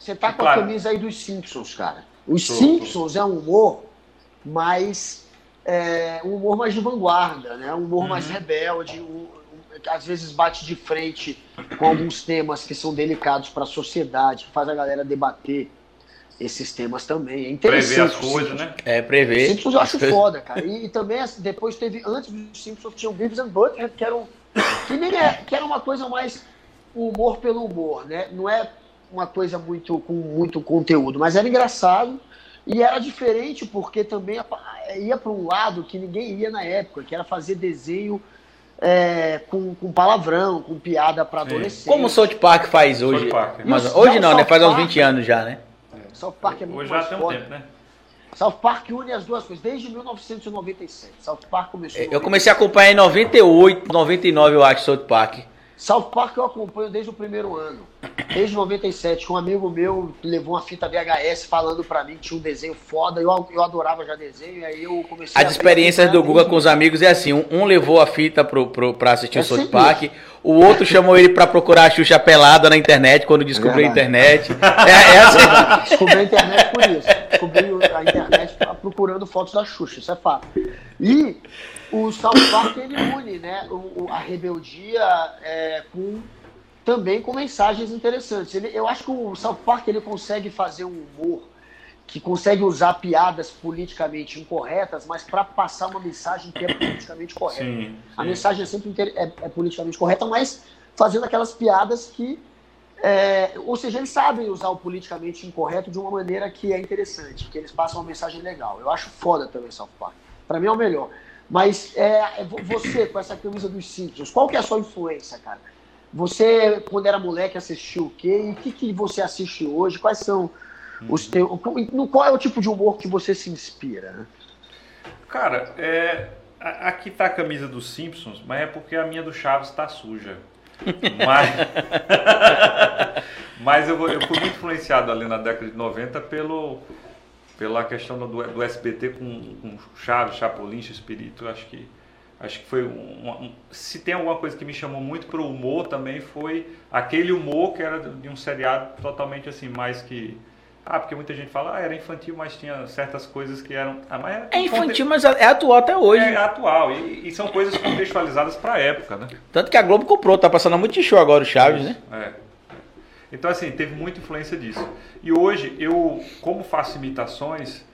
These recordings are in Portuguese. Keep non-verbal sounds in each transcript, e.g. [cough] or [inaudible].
você tá com claro. a camisa aí dos Simpsons, cara. Os tô, Simpsons tô. é um humor mais. É, um humor mais de vanguarda, né? Um humor uhum. mais rebelde, um, um, às vezes bate de frente com alguns temas que são delicados para a sociedade, que faz a galera debater esses temas também. É interessante. Prever as coisas, né? É, prever. Simpsons eu acho [laughs] foda, cara. E, e, também assim, depois teve, antes dos Simpsons, tinha o Beavis and Butthead, que era, um, que, nem é, que era uma coisa mais humor pelo humor, né? Não é uma coisa muito com muito conteúdo, mas era engraçado e era diferente porque também ia para um lado que ninguém ia na época, que era fazer desenho é, com, com, palavrão, com piada para adolescente. Como o South Park faz hoje. Park. Mas, hoje não, né? Faz uns 20 anos já, né? South Park é muito Hoje já tem um tempo, né? South Park une as duas coisas, desde 1997. South Park começou. Eu comecei a acompanhar em 98, 99, eu acho, South Park. South Park eu acompanho desde o primeiro ano. Desde 97, um amigo meu levou uma fita VHS falando para mim que tinha um desenho foda, eu, eu adorava já desenho, aí eu comecei As experiências do Guga com os amigos é assim, um, um levou a fita pro, pro, pra assistir é o South Park, isso. o outro chamou ele para procurar a Xuxa pelada na internet, quando descobriu é a internet. [laughs] É, é assim. Descobri a internet por isso. Descobri a internet procurando fotos da Xuxa, isso é fato. E o South Park ele une né, o, a rebeldia é, com também com mensagens interessantes. Ele, eu acho que o South Park ele consegue fazer um humor que consegue usar piadas politicamente incorretas, mas para passar uma mensagem que é politicamente correta. Sim, sim. A mensagem é sempre é, é, politicamente correta, mas fazendo aquelas piadas que. É, ou seja, eles sabem usar o politicamente incorreto de uma maneira que é interessante, que eles passam uma mensagem legal. Eu acho foda também South Park. Para mim é o melhor. Mas é, é você, com essa camisa dos Simpsons, qual que é a sua influência, cara? Você, quando era moleque, assistiu o quê? E o que, que você assiste hoje? Quais são os teus. Qual é o tipo de humor que você se inspira? Né? Cara, é, aqui tá a camisa dos Simpsons, mas é porque a minha do Chaves está suja. Mas, [laughs] mas eu, eu fui muito influenciado ali na década de 90 pelo, pela questão do, do SBT com, com Chaves, Chapolin, Espírito, acho que acho que foi um, um, se tem alguma coisa que me chamou muito para o humor também foi aquele humor que era de um seriado totalmente assim mais que ah, porque muita gente fala, ah, era infantil, mas tinha certas coisas que eram. Ah, mas é infantil, mas é atual até hoje. É atual, e, e são coisas contextualizadas para a época, né? Tanto que a Globo comprou, tá passando muito show agora o Chaves, Isso, né? É. Então, assim, teve muita influência disso. E hoje, eu, como faço imitações,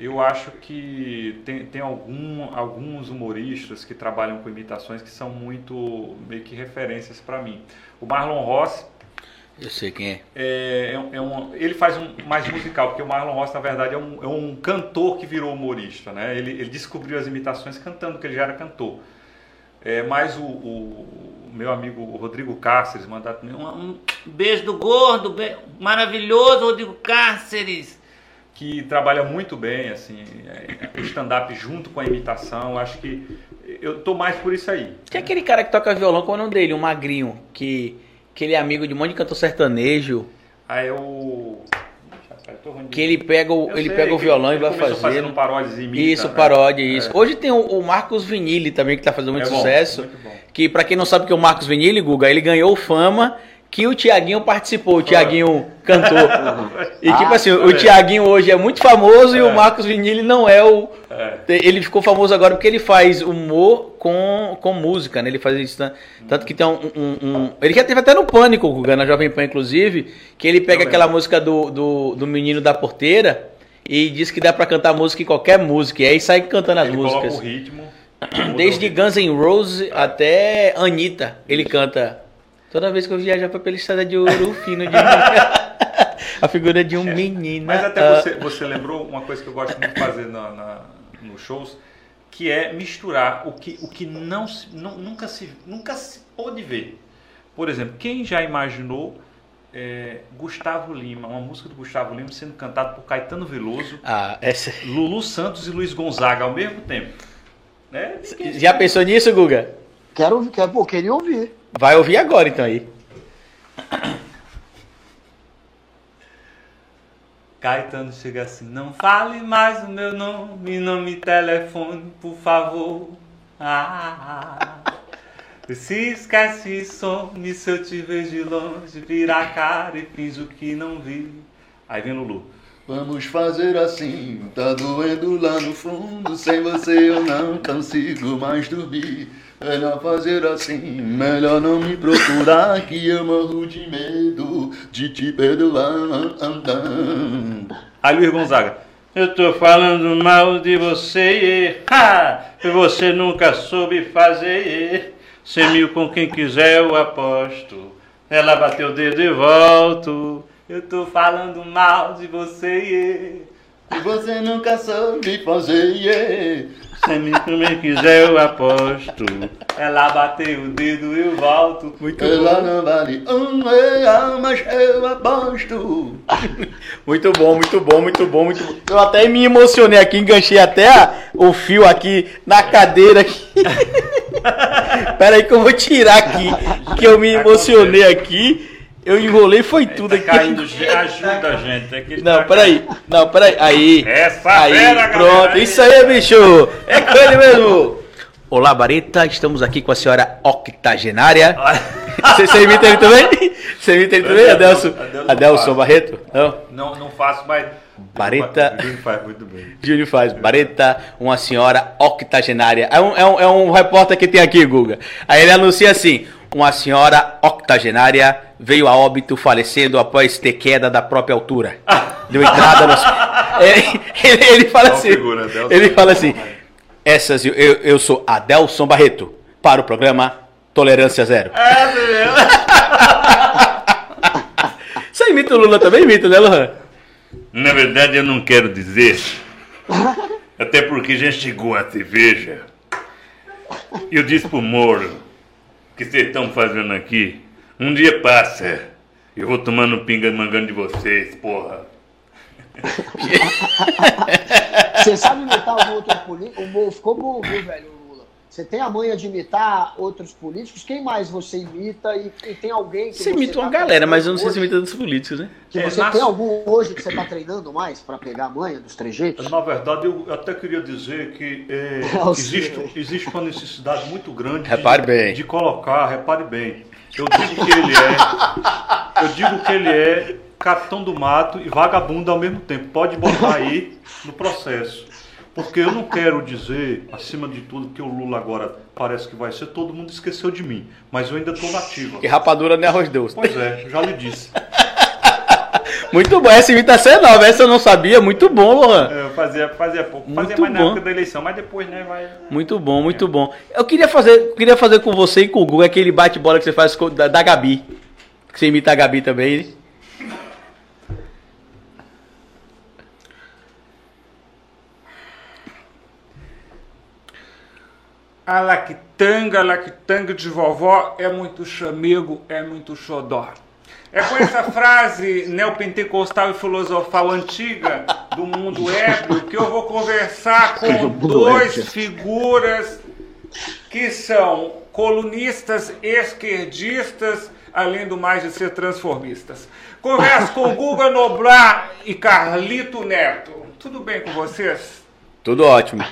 eu acho que tem, tem algum, alguns humoristas que trabalham com imitações que são muito, meio que referências para mim. O Marlon Ross. Eu sei quem é. É, é, é um, ele faz um mais musical, porque o Marlon Ross, na verdade, é um, é um cantor que virou humorista. Né? Ele, ele descobriu as imitações cantando, porque ele já era cantor. É, mas o, o, meu amigo Rodrigo Cáceres mandar um, um beijo do gordo, be maravilhoso Rodrigo Cáceres, que trabalha muito bem assim, é, o stand-up junto com a imitação. Acho que eu tô mais por isso aí. Tem aquele cara que toca violão, qual é o nome dele? Um magrinho, que, que ele é amigo de um monte de cantor sertanejo. Ah, é o. Que ele pega o, ele sei, pega o violão e vai fazer. paródias e imita, Isso, né? paródia, isso. É. Hoje tem o, o, Marcos Vinili também, que tá fazendo muito é sucesso. Bom, que para quem não sabe que é o Marcos Vinili, Guga, ele ganhou fama que o Tiaguinho participou, o Tiaguinho cantou. E tipo ah, assim, o Tiaguinho hoje é muito famoso e o é. Marcos Vinili não é o. É. Ele ficou famoso agora porque ele faz humor com, com música, né? Ele faz isso. Tanto que tem um, um, um. ele já teve até no Pânico, na Jovem Pan, inclusive, que ele pega aquela música do, do, do menino da porteira e diz que dá para cantar música em qualquer música. E aí sai cantando as ele músicas. o ritmo. [clears throat] Desde Guns N' Roses até Anitta, ele canta. Toda vez que eu viajar pela estrada de ouro fino de [laughs] a figura de um é. menino. Mas até uh... você, você lembrou uma coisa que eu gosto muito de fazer na, na, nos shows, que é misturar o que, o que não, não, nunca, se, nunca se pôde ver. Por exemplo, quem já imaginou é, Gustavo Lima, uma música do Gustavo Lima sendo cantada por Caetano Veloso, ah, essa... Lulu Santos e Luiz Gonzaga ao mesmo tempo? Né? Já pensou nisso, Guga? Quero, quero pô, queria ouvir. Vai ouvir agora então aí. Caetano chega assim, não fale mais o meu nome, não me telefone, por favor. Ah, se esquece e some, se eu te vejo de longe, vira a cara e finjo que não vi. Aí vem Lulu. Vamos fazer assim, tá doendo lá no fundo, sem você eu não consigo mais dormir. Melhor fazer assim, melhor não me procurar, que eu morro de medo de te perdoar. Aí Luiz Gonzaga. Eu tô falando mal de você, ha! você nunca soube fazer. Cem mil com quem quiser eu aposto. Ela bateu o dedo e volto. Eu tô falando mal de você, e você nunca soube fazer, yeah. Se me também quiser, eu aposto. Ela bateu o dedo, eu volto. Muito Ela bom. não vale um real, mas eu aposto. muito bom, muito bom, muito bom, muito bom. Eu até me emocionei aqui, enganchei até a, o fio aqui na cadeira. Aqui. [laughs] Pera aí que eu vou tirar aqui, que eu me emocionei aqui. Eu enrolei foi tudo tá aqui. Caindo, ajuda a gente. É não, tá peraí. Não, peraí. Aí. Essa aí, fera, pronto. Galera, isso aí, bicho. É com ele mesmo. Olá, Bareta. Estamos aqui com a senhora octogenária. Você, você imita ele também? Você imita ele também, Adelson? Adelson Barreto? Não? Não, não faço, mas... Bareta. Júnior faz muito bem. Júnior faz. Bareta, uma senhora octogenária. É um, é, um, é um repórter que tem aqui, Guga. Aí ele anuncia assim: uma senhora octogenária veio a óbito falecendo após ter queda da própria altura. Deu entrada no. [laughs] ele, ele, ele fala assim. Ele fala assim. Essas, eu, eu sou Adelson Barreto, para o programa Tolerância Zero. É, [laughs] Você imita o Lula também, imita, né, Lohan? Na verdade, eu não quero dizer. Até porque já chegou a cerveja. Eu disse pro Moro que vocês estão fazendo aqui um dia passa. Eu vou tomando pinga mangando de vocês, porra. [laughs] Você sabe imitar algum outro político? Ficou bom, viu, velho, Lula? Você tem a manha de imitar outros políticos? Quem mais você imita? E, e tem alguém que você, você imita tá uma galera, mas eu não sei se imita dos políticos, né? Que é, você tem algum hoje que você está treinando mais para pegar a manha dos trejeitos? Na verdade, eu até queria dizer que é, [laughs] existe, existe uma necessidade muito grande repare de, bem. de colocar, repare bem, eu digo que ele é. Eu digo que ele é capitão do mato e vagabundo ao mesmo tempo. Pode botar aí no processo. Porque eu não quero dizer, acima de tudo, que o Lula agora parece que vai ser, todo mundo esqueceu de mim. Mas eu ainda estou nativo. Que rapadura não é arroz doce. Pois é, já lhe disse. Muito bom, essa imitação é nova, essa eu não sabia, muito bom, Lohan. É, eu fazia, fazia pouco, muito fazia mais bom. na época da eleição, mas depois, né, vai... Muito bom, muito é. bom. Eu queria fazer, queria fazer com você e com o Google aquele bate-bola que você faz da, da Gabi, que você imita a Gabi também, A lactanga, lactanga de vovó é muito chamego, é muito xodó. É com essa frase neopentecostal e filosofal antiga do mundo ébrio que eu vou conversar com dois figuras que são colunistas esquerdistas, além do mais de ser transformistas. Converso com Guga Noblar e Carlito Neto. Tudo bem com vocês? Tudo ótimo.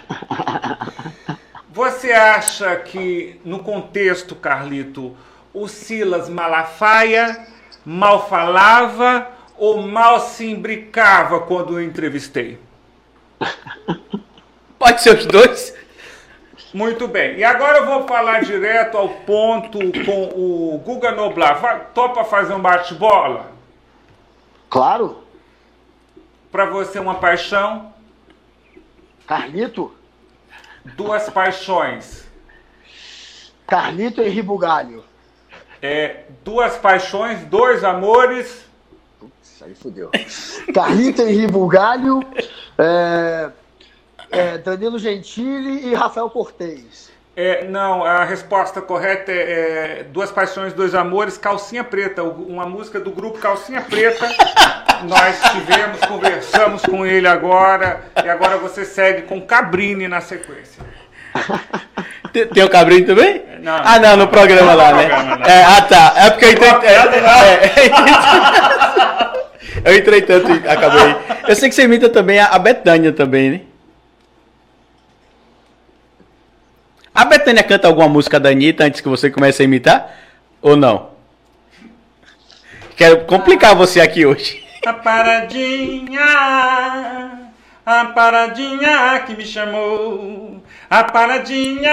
Você acha que, no contexto, Carlito, o Silas Malafaia mal falava ou mal se imbricava quando o entrevistei? [laughs] Pode ser os dois. Muito bem. E agora eu vou falar direto ao ponto com o Guga Noblar. Vai, topa fazer um bate-bola? Claro. Para você uma paixão? Carlito? Duas paixões. Carlito e Ribugalho. É, duas paixões, dois amores. Putz, aí fodeu. [laughs] Carlito Henri Bulgalho, é, é, Danilo Gentili e Rafael Cortez. É, não, a resposta correta é, é, Duas Paixões, Dois Amores, Calcinha Preta, uma música do grupo Calcinha Preta. [laughs] Nós tivemos, conversamos com ele agora, e agora você segue com Cabrini na sequência. Tem, tem o Cabrinho também? Não, ah, não, no programa lá, né? É, ah, tá. É porque eu entrei. É, é, eu entrei tanto e acabei. Eu sei que você imita também a, a Betânia também, né? A Betânia canta alguma música da Anitta antes que você comece a imitar? Ou não? Quero complicar você aqui hoje. A paradinha, a paradinha que me chamou. A paradinha,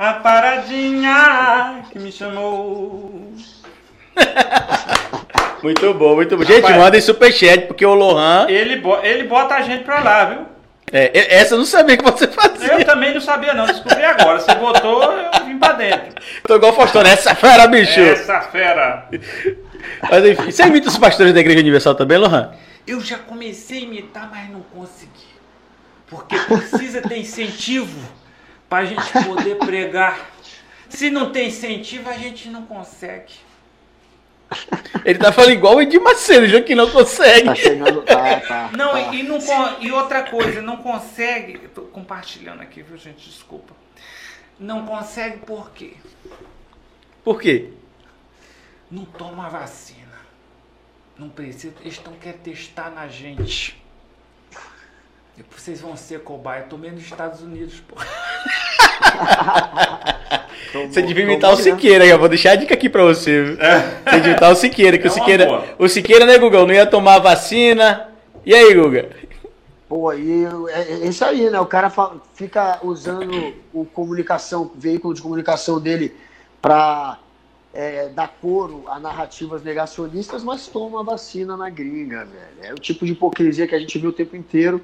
a paradinha que me chamou. [laughs] Muito bom, muito bom. Gente, Rapaz, mandem superchat, porque o Lohan. Ele, ele bota a gente pra lá, viu? É, essa eu não sabia que você fazia. Eu também não sabia, não. Descobri agora. Você botou, eu vim pra dentro. Tô igual o Faustão, né? essa fera, bicho. Essa fera. Mas enfim, você imita os pastores da Igreja Universal também, Lohan? Eu já comecei a imitar, mas não consegui. Porque precisa ter incentivo pra gente poder pregar. Se não tem incentivo, a gente não consegue. Ele tá falando igual o Edir Macedo, já que não consegue. Tá chegando, tá, tá, não, tá. E, não, e outra coisa, não consegue. Tô compartilhando aqui, viu, gente? Desculpa. Não consegue por quê? Por quê? Não toma vacina. Não precisa. Eles estão querendo testar na gente. Vocês vão ser cobaia. Eu tô menos nos Estados Unidos, pô. Você devia imitar o Siqueira eu vou deixar a dica aqui pra você. É. Você devia imitar o Siqueira, que é o Siqueira. Boa. O Siqueira, né, Guga? Não ia tomar vacina. E aí, Guga? Pô, e é, é isso aí, né? O cara fica usando o comunicação, o veículo de comunicação dele para é, dar coro a narrativas negacionistas, mas toma vacina na gringa, velho. É o tipo de hipocrisia que a gente viu o tempo inteiro.